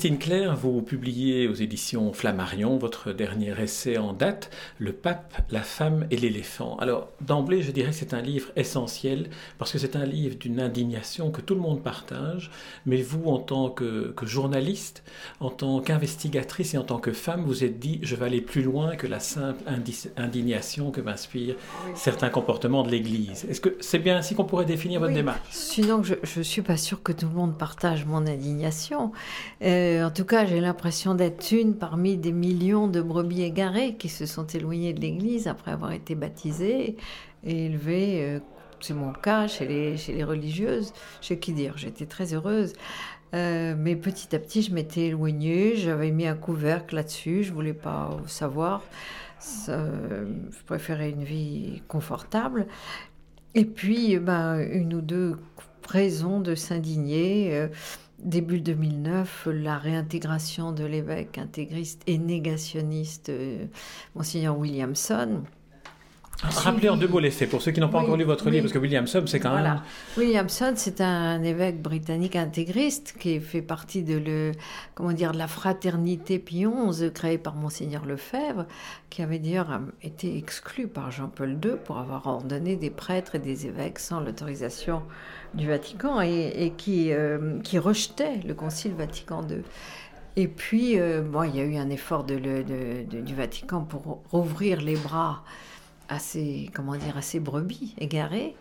Christine Claire, vous publiez aux éditions Flammarion votre dernier essai en date, Le pape, la femme et l'éléphant. Alors, d'emblée, je dirais que c'est un livre essentiel parce que c'est un livre d'une indignation que tout le monde partage, mais vous, en tant que, journaliste, en tant qu'investigatrice et en tant que femme, vous êtes dit, je vais aller plus loin que la simple indignation que m'inspirent certains comportements de l'Église. Est-ce que c'est bien ainsi qu'on pourrait définir votre démarche? Sinon, je ne suis pas sûre que tout le monde partage mon indignation. Euh, en tout cas, j'ai l'impression d'être une parmi des millions de brebis égarées qui se sont éloignées de l'Église après avoir été baptisées et élevées. Euh, c'est mon cas chez les, chez les religieuses. Chez qui dire, j'étais très heureuse. Euh, mais petit à petit, je m'étais éloignée. J'avais mis un couvercle là-dessus. Je voulais pas savoir. je préférais une vie confortable. Et puis, ben, une ou deux raisons de s'indigner début 2009, la réintégration de l'évêque intégriste et négationniste, euh, Monseigneur Williamson. Rappelez en deux mots les faits, pour ceux qui n'ont pas encore lu votre livre, parce que Williamson, c'est quand même... Williamson, c'est un évêque britannique intégriste qui fait partie de, le, comment dire, de la fraternité XI, créée par Monseigneur Lefebvre, qui avait d'ailleurs été exclu par Jean-Paul II pour avoir ordonné des prêtres et des évêques sans l'autorisation du Vatican et, qui, euh, qui rejetait le Concile Vatican II. Et puis, euh, bon, il y a eu un effort de, du Vatican pour rouvrir les bras à ces, comment dire, ces brebis égarées.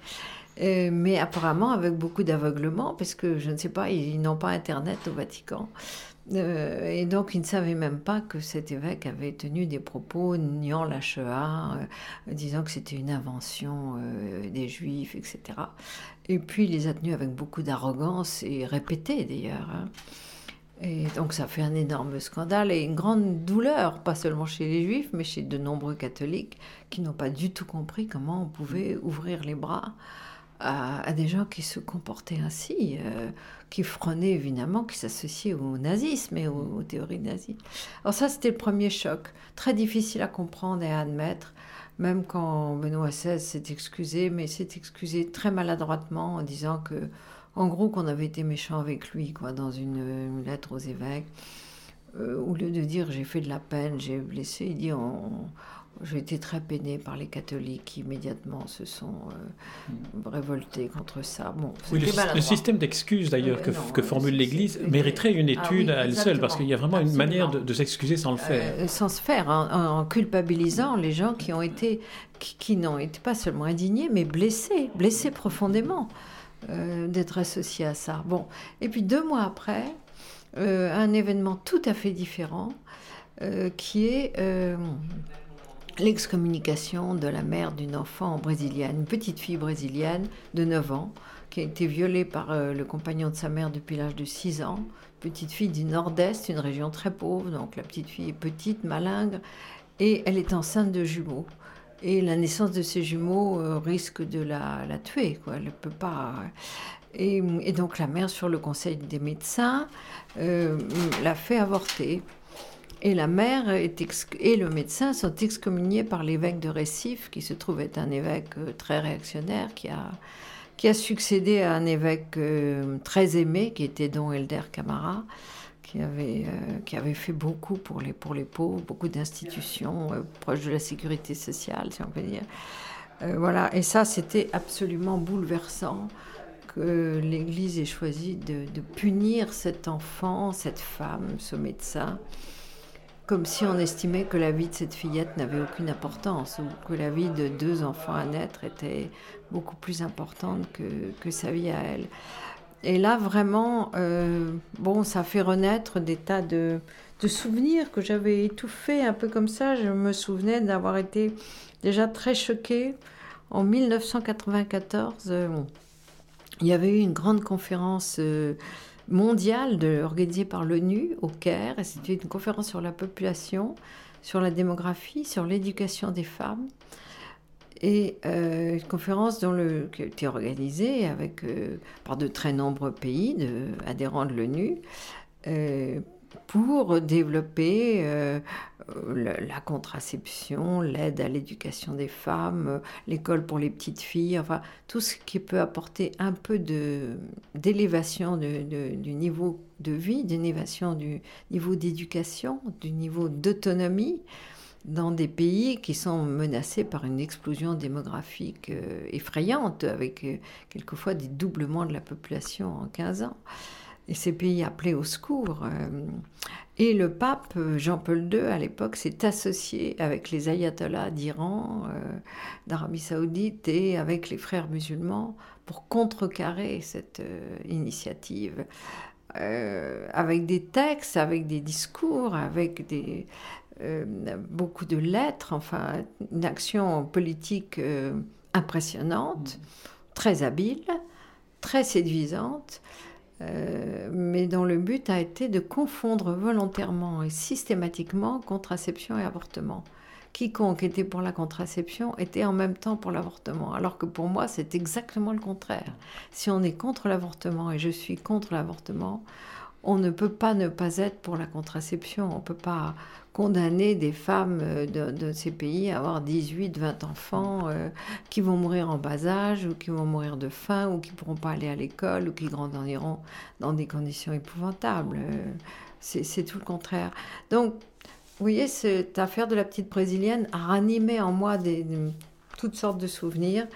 Euh, mais apparemment avec beaucoup d'aveuglement, parce que je ne sais pas, ils n'ont pas Internet au Vatican. Euh, et donc, ils ne savaient même pas que cet évêque avait tenu des propos niant la Shoah, euh, disant que c'était une invention euh, des Juifs, etc. Et puis, il les a tenus avec beaucoup d'arrogance et répété d'ailleurs. Hein. Et donc, ça fait un énorme scandale et une grande douleur, pas seulement chez les Juifs, mais chez de nombreux catholiques qui n'ont pas du tout compris comment on pouvait ouvrir les bras à, des gens qui se comportaient ainsi, euh, qui freinaient évidemment, qui s'associaient au nazisme et aux, théories nazies. Alors ça, c'était le premier choc, très difficile à comprendre et à admettre, même quand Benoît XVI s'est excusé, mais s'est excusé très maladroitement en disant que, en gros, qu'on avait été méchant avec lui, quoi, dans une, lettre aux évêques. Euh, au lieu de dire j'ai fait de la peine, j'ai blessé, il dit j'ai été très peinée par les catholiques qui immédiatement se sont euh, révoltés contre ça. Bon, le, système d'excuses d'ailleurs euh, que, formule l'Église mériterait une ah étude à elle seule parce qu'il y a vraiment une manière de, s'excuser sans le faire. Euh, sans se faire, en, culpabilisant les gens qui ont été, qui, n'ont été pas seulement indignés, mais blessés, blessés profondément d'être associés à ça. Bon, et puis deux mois après, un événement tout à fait différent qui est l'excommunication de la mère d'une enfant brésilienne, une petite fille brésilienne de 9 ans, qui a été violée par euh, le compagnon de sa mère depuis l'âge de 6 ans. Petite fille du nord-est, une région très pauvre, donc la petite fille est petite, malingre, et elle est enceinte de jumeaux. Et la naissance de ces jumeaux euh, risque de la, tuer, quoi. Elle peut pas. Et, donc la mère, sur le conseil des médecins, euh, l'a fait avorter. Et la mère et le médecin sont excommuniés par l'évêque de Récif, qui se trouve être un évêque euh, très réactionnaire, qui a, qui a succédé à un évêque euh, très aimé, qui était Don Elder Camara, qui avait, euh, qui avait fait beaucoup pour les, pour les pauvres, beaucoup d'institutions proches de la sécurité sociale, si on peut dire. voilà, et ça, c'était absolument bouleversant que l'Église ait choisi de, de punir cet enfant, cette femme, ce médecin comme si on estimait que la vie de cette fillette n'avait aucune importance ou que la vie de deux enfants à naître était beaucoup plus importante que, que sa vie à elle. Et là, vraiment, euh, bon, ça fait renaître des tas de, de souvenirs que j'avais étouffés un peu comme ça. Je me souvenais d'avoir été déjà très choquée. En 1994, euh, il y avait eu une grande conférence euh, mondiale organisée par l'ONU au Caire. C'était une conférence sur la population, sur la démographie, sur l'éducation des femmes. Et euh, une conférence dont le, qui a été organisée avec, euh, par de très nombreux pays de, adhérents de l'ONU, euh, pour développer euh, la contraception, l'aide à l'éducation des femmes, l'école pour les petites filles, enfin tout ce qui peut apporter un peu d'élévation du niveau de vie, d'élévation du niveau d'éducation, du niveau d'autonomie dans des pays qui sont menacés par une explosion démographique euh, effrayante, avec euh, quelquefois des doublements de la population en 15 ans. Et ces pays appelaient au secours. Euh, et le pape Jean-Paul II, à l'époque, s'est associé avec les ayatollahs d'Iran, d'Arabie saoudite et avec les frères musulmans pour contrecarrer cette initiative. Avec des textes, avec des discours, avec des, euh, beaucoup de lettres, enfin une action politique euh, impressionnante, très habile, très séduisante, euh, mais dont le but a été de confondre volontairement et systématiquement contraception et avortement. Quiconque était pour la contraception était en même temps pour l'avortement, alors que pour moi c'est exactement le contraire. Si on est contre l'avortement et je suis contre l'avortement, on ne peut pas ne pas être pour la contraception. On ne peut pas condamner des femmes euh, de, ces pays à avoir 18, 20 enfants euh, qui vont mourir en bas âge ou qui vont mourir de faim ou qui ne pourront pas aller à l'école ou qui grandiront dans des conditions épouvantables. Euh, c'est tout le contraire. Donc, vous voyez, cette affaire de la petite brésilienne a ranimé en moi des, toutes sortes de souvenirs.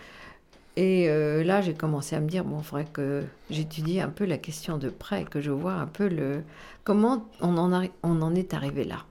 Et là, j'ai commencé à me dire, bon, il faudrait que j'étudie un peu la question de près, que je vois un peu le comment on en, on en est arrivé là.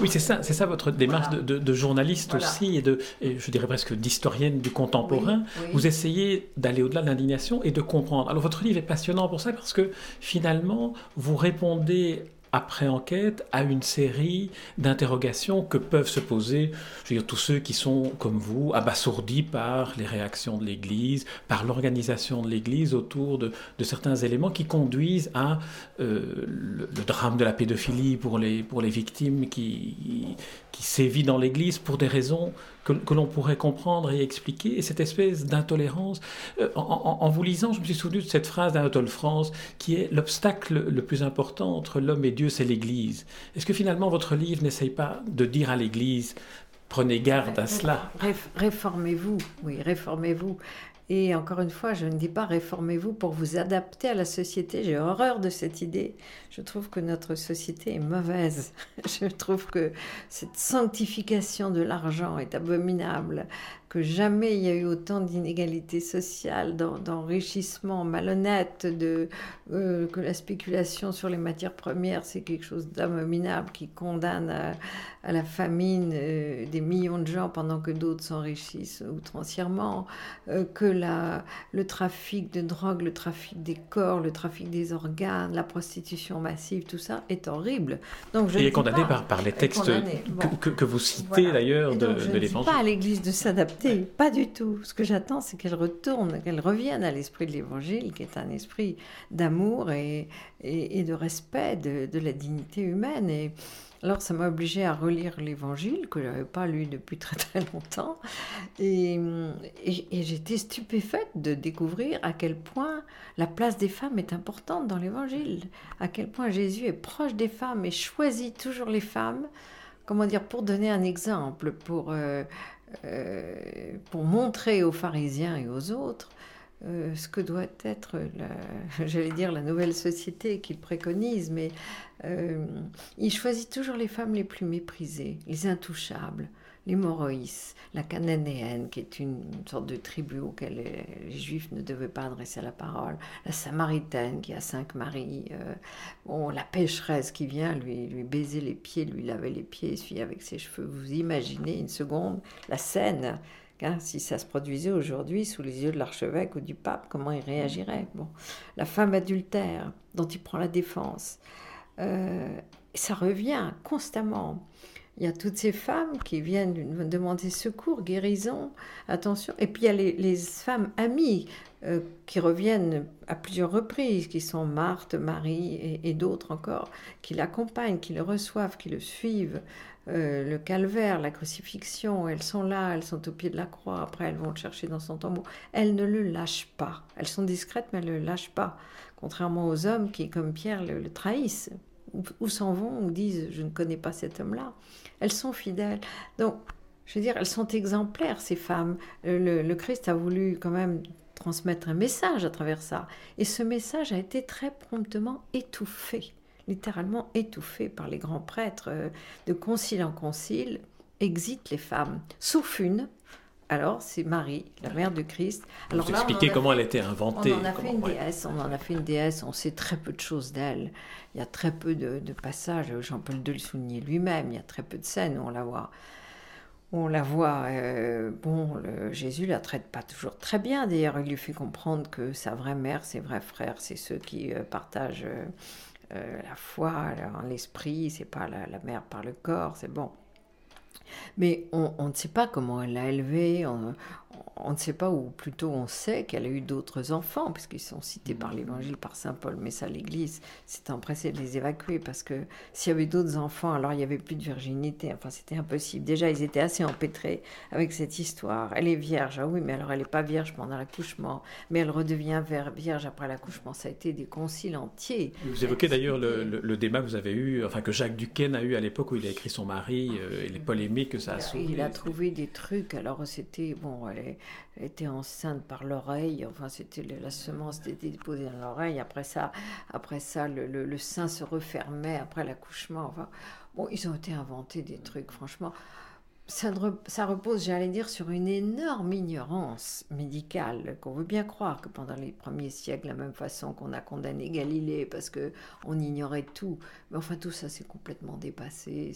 Oui, c'est ça, c'est ça votre démarche de, journaliste aussi et de, je dirais presque d'historienne du contemporain. Vous essayez d'aller au-delà de l'indignation et de comprendre. Alors votre livre est passionnant pour ça parce que finalement vous répondez après enquête à une série d'interrogations que peuvent se poser je veux dire, tous ceux qui sont, comme vous, abasourdis par les réactions de l'Église, par l'organisation de l'Église autour de, certains éléments qui conduisent à euh, le, drame de la pédophilie pour les, pour les victimes qui, qui sévit dans l'Église pour des raisons que, l'on pourrait comprendre et expliquer, et cette espèce d'intolérance. Euh, en, vous lisant, je me suis souvenu de cette phrase d'Anatole France qui est l'obstacle le plus important entre l'homme et Dieu, c'est l'Église. Est-ce que finalement votre livre n'essaye pas de dire à l'Église Prenez garde à cela. Réformez-vous, oui, réformez-vous. Et encore une fois, je ne dis pas réformez-vous pour vous adapter à la société. J'ai horreur de cette idée. Je trouve que notre société est mauvaise. Je trouve que cette sanctification de l'argent est abominable que jamais il y a eu autant d'inégalités sociales, d'enrichissement malhonnête, euh, que la spéculation sur les matières premières, c'est quelque chose d'abominable qui condamne à, la famine euh, des millions de gens pendant que d'autres s'enrichissent outrancièrement, euh, la, le trafic de drogue, le trafic des corps, le trafic des organes, la prostitution massive, tout ça est horrible. Donc je est condamné par, par les textes que, que, vous citez d'ailleurs de, de l'Évangile. pas à l'Église de s'adapter pas du tout. Ce que j'attends, c'est qu'elle retourne, qu'elle revienne à l'esprit de l'Évangile, qui est un esprit d'amour et, et, de respect de, la dignité humaine. Et alors, ça m'a obligée à relire l'Évangile, que je n'avais pas lu depuis très très longtemps. Et, j'étais stupéfaite de découvrir à quel point la place des femmes est importante dans l'Évangile, à quel point Jésus est proche des femmes et choisit toujours les femmes comment dire, pour donner un exemple, pour euh, euh, pour montrer aux pharisiens et aux autres euh, ce que doit être, j'allais dire, la nouvelle société qu'il préconise, mais euh, il choisit toujours les femmes les plus méprisées, les intouchables, les Moroïs, la Cananéenne, qui est une, sorte de tribu auquel les, Juifs ne devaient pas adresser la parole, la Samaritaine, qui a cinq maris, euh, bon, la pécheresse qui vient lui, lui baiser les pieds, lui laver les pieds, essuyer avec ses cheveux. Vous imaginez une seconde la scène Hein, si ça se produisait aujourd'hui sous les yeux de l'archevêque ou du pape, comment il réagirait? Bon. La femme adultère dont il prend la défense. Euh, ça revient constamment. Il y a toutes ces femmes qui viennent demander secours, guérison, attention. Et puis il y a les, femmes amies euh, qui reviennent à plusieurs reprises, qui sont Marthe, Marie et, d'autres encore, qui l'accompagnent, qui le reçoivent, qui le suivent. Euh, le calvaire, la crucifixion, elles sont là, elles sont au pied de la croix, après elles vont le chercher dans son tombeau. Elles ne le lâchent pas. Elles sont discrètes, mais elles ne le lâchent pas. Contrairement aux hommes qui, comme Pierre, le trahissent ou, s'en vont ou disent je ne connais pas cet homme-là. Elles sont fidèles. Donc, je veux dire, elles sont exemplaires, ces femmes. Le, le, Christ a voulu quand même transmettre un message à travers ça. Et ce message a été très promptement étouffé, littéralement étouffé par les grands prêtres. Euh, de concile en concile, exit les femmes, sauf une, alors, c'est Marie, la mère de Christ. Alors Vous expliquez comment elle a été inventée. On en a fait une déesse, on en a fait une déesse, on sait très peu de choses d'elle. Il y a très peu de, passages, Jean-Paul II le soulignait lui-même, il y a très peu de scènes où on la voit. On la voit, euh, bon, le, Jésus la traite pas toujours très bien. D'ailleurs, il lui fait comprendre que sa vraie mère, ses vrais frères, c'est ceux qui euh, partagent euh, la foi l'esprit, c'est pas la, la mère par le corps, c'est bon. Mais on, ne sait pas comment elle l'a élevée, on, on, ne sait pas, ou plutôt on sait qu'elle a eu d'autres enfants, puisqu'ils sont cités par l'Évangile, par Saint Paul, mais ça, l'Église s'est empressée de les évacuer, parce que s'il y avait d'autres enfants, alors il n'y avait plus de virginité, enfin c'était impossible. Déjà, ils étaient assez empêtrés avec cette histoire. Elle est vierge, ah oui, mais alors elle n'est pas vierge pendant l'accouchement, mais elle redevient vierge après l'accouchement. Ça a été des conciles entiers. Vous évoquez d'ailleurs le, débat que vous avez eu, enfin que Jacques Duquesne a eu à l'époque où il a écrit son mari, euh, et les polémiques que ça a soulevé. Il a trouvé des trucs, alors c'était, bon, elle est, était enceinte par l'oreille. Enfin, c'était la semence était déposée dans l'oreille. Après ça, après ça, le, le, sein se refermait après l'accouchement. Enfin, bon, ils ont été inventés des trucs, franchement ça, repose, j'allais dire, sur une énorme ignorance médicale qu'on veut bien croire que pendant les premiers siècles, la même façon qu'on a condamné Galilée parce que on ignorait tout, mais enfin tout ça c'est complètement dépassé.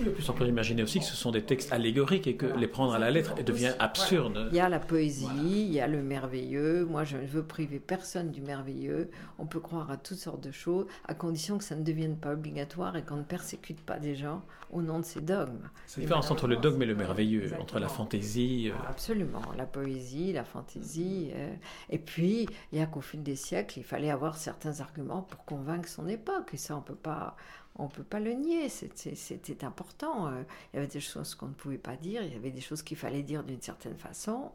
Le plus on peut imaginer aussi que ce sont des textes allégoriques et que les prendre à la lettre devient absurde. Il y a la poésie, il y a le merveilleux. Moi, je ne veux priver personne du merveilleux. On peut croire à toutes sortes de choses à condition que ça ne devienne pas obligatoire et qu'on ne persécute pas des gens au nom de ces dogmes. C'est entre le dogme et le merveilleux, entre la fantaisie. Euh. Absolument, la poésie, la fantaisie. Euh. Et puis, il y a qu'au fil des siècles, il fallait avoir certains arguments pour convaincre son époque. Et ça, on peut pas. On peut pas le nier, c'était important. Euh. Il y avait des choses qu'on ne pouvait pas dire, il y avait des choses qu'il fallait dire d'une certaine façon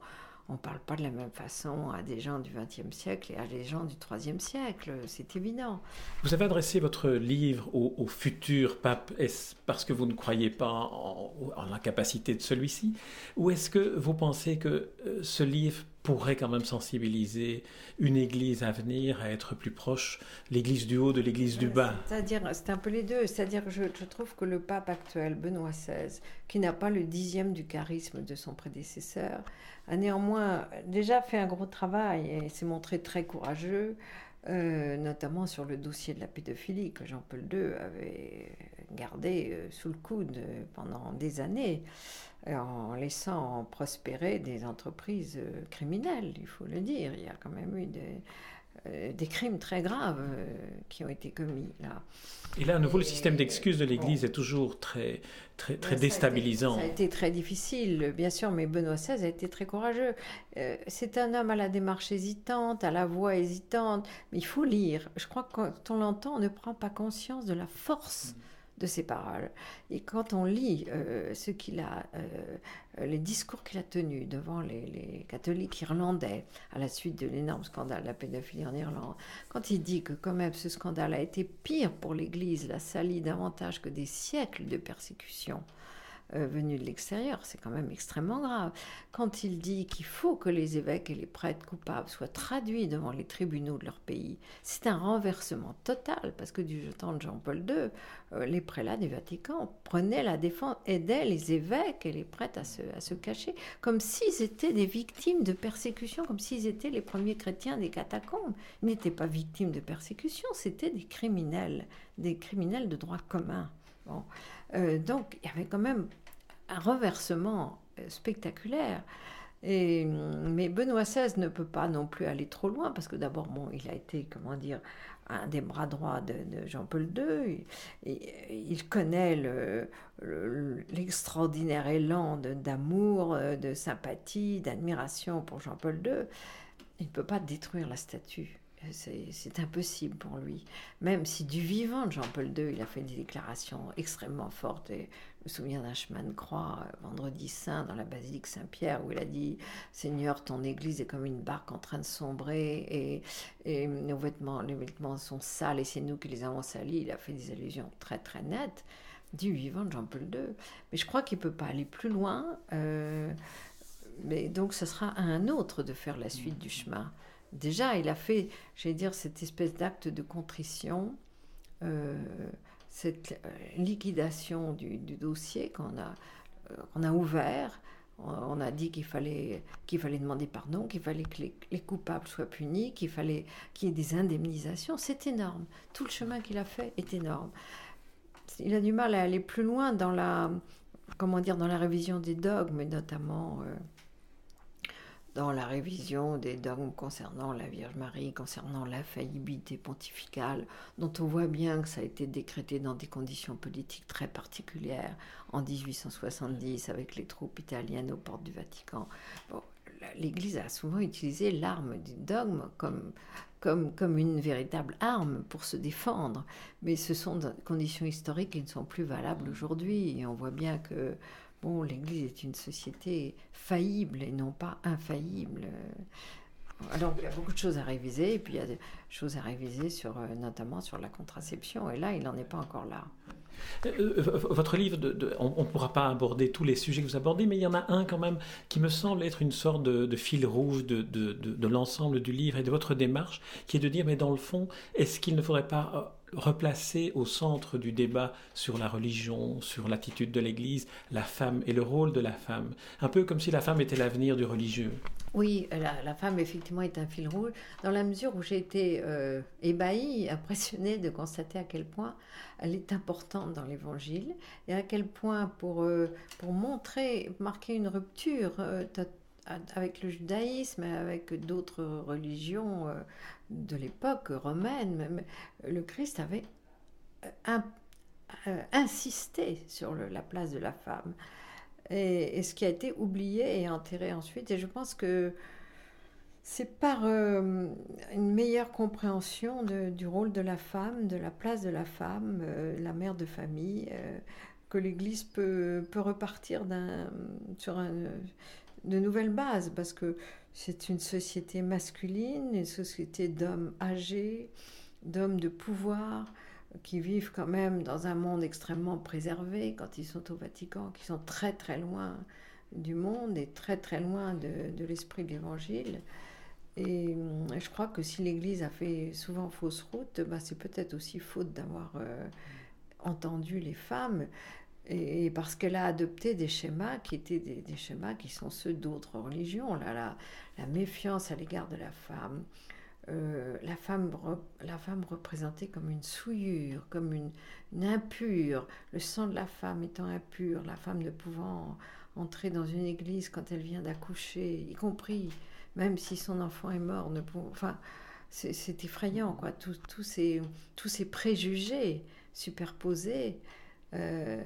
on ne parle pas de la même façon à des gens du XXe siècle et à des gens du IIIe siècle, c'est évident. Vous avez adressé votre livre au, futur pape, est-ce parce que vous ne croyez pas en, la capacité de celui-ci? Ou est-ce que vous pensez que euh, ce livre pourrait quand même sensibiliser une église à venir à être plus proche, l'église du haut de l'église du bas C'est-à-dire, c'est un peu les deux. C'est-à-dire que je, je, trouve que le pape actuel, Benoît XVI, qui n'a pas le dixième du charisme de son prédécesseur, a néanmoins déjà fait un gros travail et s'est montré très courageux, euh, notamment sur le dossier de la pédophilie que Jean-Paul II avait gardé euh, sous le coude pendant des années, en laissant prospérer des entreprises criminelles, il faut le dire. Il y a quand même eu des, euh, des crimes très graves euh, qui ont été commis là. Et là, à nouveau, le système d'excuses de l'Église est toujours très, très, très déstabilisant. Ça a, été, très difficile, bien sûr, mais Benoît XVI a été très courageux. Euh, c'est un homme à la démarche hésitante, à la voix hésitante, mais il faut lire. Je crois que quand on l'entend, on ne prend pas conscience de la force. Mm de ses paroles. Et quand on lit euh, ce qu'il a, euh, les discours qu'il a tenus devant les, catholiques irlandais à la suite de l'énorme scandale de la pédophilie en Irlande, quand il dit que quand même ce scandale a été pire pour l'Église, l'a sali davantage que des siècles de persécution, euh, venu de l'extérieur, c'est quand même extrêmement grave. Quand il dit qu'il faut que les évêques et les prêtres coupables soient traduits devant les tribunaux de leur pays, c'est un renversement total, parce que du temps de Jean-Paul II, euh, les prélats du Vatican prenaient la défense, aidaient les évêques et les prêtres à se, à se cacher, comme s'ils étaient des victimes de persécution, comme s'ils étaient les premiers chrétiens des catacombes. Ils n'étaient pas victimes de persécution, c'était des criminels, des criminels de droit commun. Bon. Euh, donc il y avait quand même un renversement euh, spectaculaire. Et, mais Benoît XVI ne peut pas non plus aller trop loin parce que d'abord, bon, il a été, comment dire, un des bras droits de, Jean-Paul II. Et, il connaît l'extraordinaire élan d'amour, de, sympathie, d'admiration pour Jean-Paul II. Il ne peut pas détruire la statue. C'est impossible pour lui. Même si du vivant de Jean-Paul II, il a fait des déclarations extrêmement fortes. Et me souviens d'un chemin de croix, euh, vendredi saint, dans la basilique Saint-Pierre, où il a dit Seigneur, ton église est comme une barque en train de sombrer et, nos vêtements, les vêtements sont sales et c'est nous qui les avons salis. Il a fait des allusions très très nettes du vivant de Jean-Paul II. Mais je crois qu'il ne peut pas aller plus loin. Euh, mais donc, ce sera à un autre de faire la suite du chemin. Déjà, il a fait, j'allais dire, cette espèce d'acte de contrition. Euh, cette euh, liquidation du, dossier qu'on a, euh, a ouvert. On a dit qu'il fallait, qu'il fallait demander pardon, qu'il fallait que les, coupables soient punis, qu'il fallait qu'il y ait des indemnisations. C'est énorme. Tout le chemin qu'il a fait est énorme. Il a du mal à aller plus loin dans la, comment dire, dans la révision des dogmes, notamment dans la révision des dogmes concernant la Vierge Marie, concernant l'infaillibilité pontificale, dont on voit bien que ça a été décrété dans des conditions politiques très particulières en 1870 avec les troupes italiennes aux portes du Vatican. L'Église a souvent utilisé l'arme du dogme comme, comme, comme une véritable arme pour se défendre, mais ce sont des conditions historiques qui ne sont plus valables aujourd'hui, et on voit bien que bon, l'Église est une société faillible et non pas infaillible. Alors, il y a beaucoup de choses à réviser, et puis il y a des choses à réviser sur, euh, notamment sur la contraception, et là, il n'en est pas encore là. Euh, euh, votre livre, on ne pourra pas aborder tous les sujets que vous abordez, mais il y en a un quand même qui me semble être une sorte de, fil rouge de, de l'ensemble du livre et de votre démarche, qui est de dire, mais dans le fond, est-ce qu'il ne faudrait pas replacer au centre du débat sur la religion, sur l'attitude de l'Église, la femme et le rôle de la femme. Un peu comme si la femme était l'avenir du religieux. Oui, la, femme effectivement est un fil rouge, dans la mesure où j'ai été euh, ébahie, impressionnée de constater à quel point elle est importante dans l'Évangile et à quel point pour, euh, pour montrer, marquer une rupture euh, avec le judaïsme, avec d'autres religions euh, de l'époque romaine, le Christ avait euh, euh, insisté sur la place de la femme. Et, ce qui a été oublié et enterré ensuite. Et je pense que c'est par une meilleure compréhension du rôle de la femme, de la place de la femme, la mère de famille, que l'Église peut repartir sur un de nouvelles bases, parce que c'est une société masculine, une société d'hommes âgés, d'hommes de pouvoir, qui vivent quand même dans un monde extrêmement préservé quand ils sont au Vatican, qui sont très très loin du monde et très très loin de, l'esprit de l'Évangile. Et je crois que si l'Église a fait souvent fausse route, bah c'est peut-être aussi faute d'avoir euh, entendu les femmes et, parce qu'elle a adopté des schémas qui étaient des, schémas qui sont ceux d'autres religions, la, méfiance à l'égard de la femme, euh, la, femme la femme représentée comme une souillure, comme une, impure, le sang de la femme étant impur, la femme ne pouvant entrer dans une église quand elle vient d'accoucher, y compris même si son enfant est mort, enfin, c'est effrayant, quoi, ces, tous ces préjugés superposés. Euh,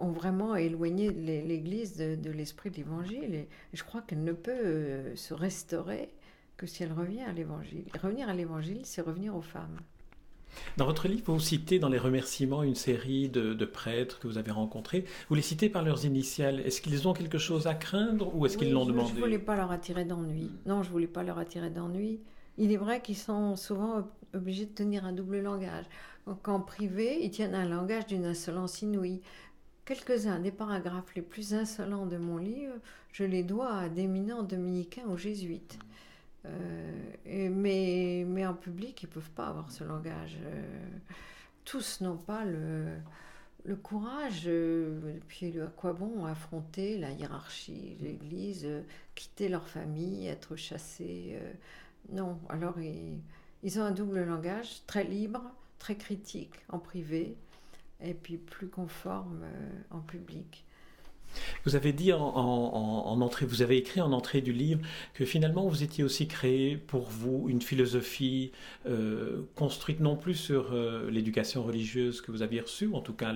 ont, vraiment éloigné l'Église de, l'esprit de l'Évangile. Et je crois qu'elle ne peut euh, se restaurer que si elle revient à l'Évangile. Revenir à l'Évangile, c'est revenir aux femmes. Dans votre livre, vous citez dans les remerciements une série de, prêtres que vous avez rencontrés. Vous les citez par leurs initiales. Est-ce qu'ils ont quelque chose à craindre ou est-ce qu'ils l'ont demandé Je ne voulais pas leur attirer d'ennui. Non, je ne voulais pas leur attirer d'ennui. Il est vrai qu'ils sont souvent obligés de tenir un double langage. Qu'en privé, ils tiennent un langage d'une insolence inouïe. Quelques-uns des paragraphes les plus insolents de mon livre, je les dois à d'éminents dominicains ou jésuites. Euh, mais, en public, ils ne peuvent pas avoir ce langage. Euh, tous n'ont pas le, courage, euh, puis à quoi bon affronter la hiérarchie, l'Église, quitter leur famille, être chassés non, alors ils, ont un double langage, très libre, très critique en privé, et puis plus conforme euh, en public. Vous avez dit en, entrée, vous avez écrit en entrée du livre que finalement vous étiez aussi créé pour vous une philosophie euh, construite non plus sur euh, l'éducation religieuse que vous aviez reçue, en tout cas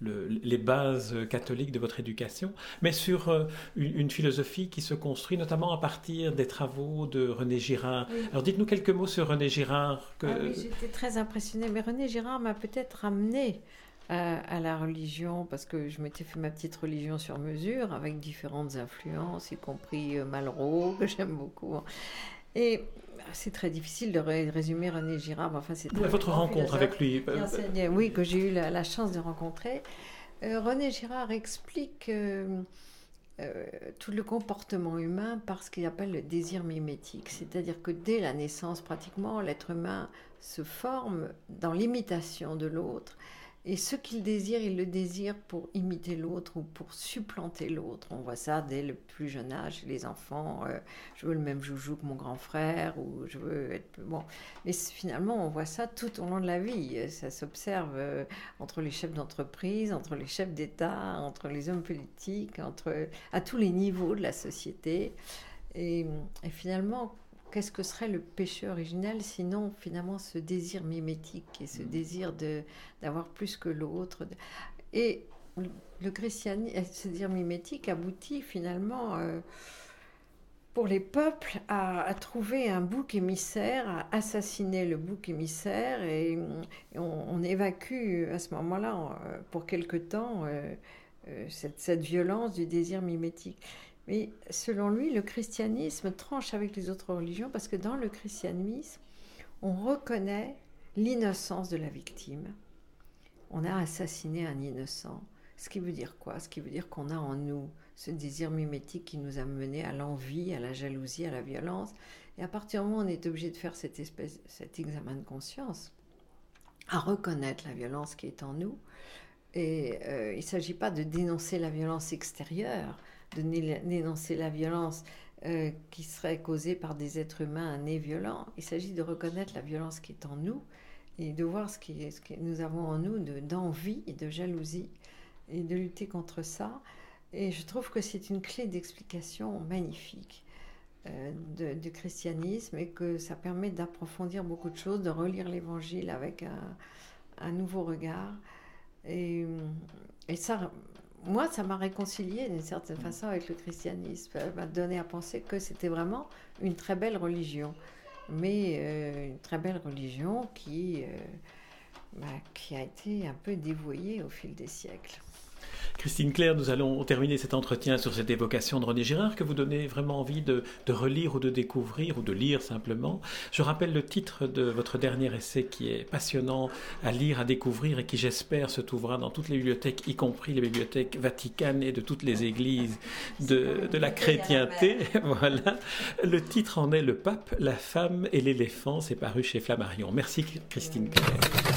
les bases catholiques de votre éducation, mais sur euh, une, philosophie qui se construit notamment à partir des travaux de René Girard. Alors dites-nous quelques mots sur René Girard. Que... Ah oui, j'étais très impressionnée, mais René Girard m'a peut-être amené à, la religion parce que je m'étais fait ma petite religion sur mesure avec différentes influences, y compris euh, Malraux, que j'aime beaucoup. Et c'est très difficile de résumer René Girard. Enfin, c'est votre rencontre avec lui. Euh, oui, que j'ai eu la, chance de rencontrer. Euh, René Girard explique tout le comportement humain par ce qu'il appelle le désir mimétique. C'est-à-dire que dès la naissance, pratiquement, l'être humain se forme dans l'imitation de l'autre et ce qu'il désire, il le désire pour imiter l'autre ou pour supplanter l'autre. On voit ça dès le plus jeune âge, les enfants. Euh, je veux le même joujou que mon grand frère ou je veux être bon. Mais finalement, on voit ça tout au long de la vie. Ça s'observe euh, entre les chefs d'entreprise, entre les chefs d'État, entre les hommes politiques, entre à tous les niveaux de la société. Et, et finalement, qu'est-ce que serait le péché originel sinon finalement ce désir mimétique et ce mm. désir de d'avoir plus que l'autre et le christianisme, ce désir mimétique aboutit finalement euh, pour les peuples à, trouver un bouc émissaire, à assassiner le bouc émissaire et, on, évacue à ce moment-là pour quelque temps euh, euh, cette, cette violence du désir mimétique. Mais selon lui, le christianisme tranche avec les autres religions parce que dans le christianisme, on reconnaît l'innocence de la victime. On a assassiné un innocent. Ce qui veut dire quoi? Ce qui veut dire qu'on a en nous ce désir mimétique qui nous a mené à l'envie, à la jalousie, à la violence. Et à partir du moment où on est obligé de faire cette espèce, cet examen de conscience, à reconnaître la violence qui est en nous, et euh, il ne s'agit pas de dénoncer la violence extérieure, de dénoncer la violence euh, qui serait causée par des êtres humains nés violents. Il s'agit de reconnaître la violence qui est en nous et de voir ce, qui, ce que nous avons en nous d'envie et de jalousie et de lutter contre ça. Et je trouve que c'est une clé d'explication magnifique euh, du christianisme et que ça permet d'approfondir beaucoup de choses, de relire l'évangile avec un, un nouveau regard. Et, et ça, moi, ça m'a réconcilié d'une certaine façon avec le christianisme. Ça m'a donné à penser que c'était vraiment une très belle religion. Mais euh, une très belle religion qui, euh, bah, qui a été un peu dévoyée au fil des siècles. Christine Claire, nous allons terminer cet entretien sur cette évocation de René Girard que vous donnez vraiment envie de, relire ou de découvrir ou de lire simplement. Je rappelle le titre de votre dernier essai qui est passionnant à lire, à découvrir et qui j'espère se trouvera dans toutes les bibliothèques, y compris les bibliothèques vaticanes et de toutes les églises de, de la chrétienté. voilà. Le titre en est Le pape, la femme et l'éléphant. C'est paru chez Flammarion. Merci Christine Claire.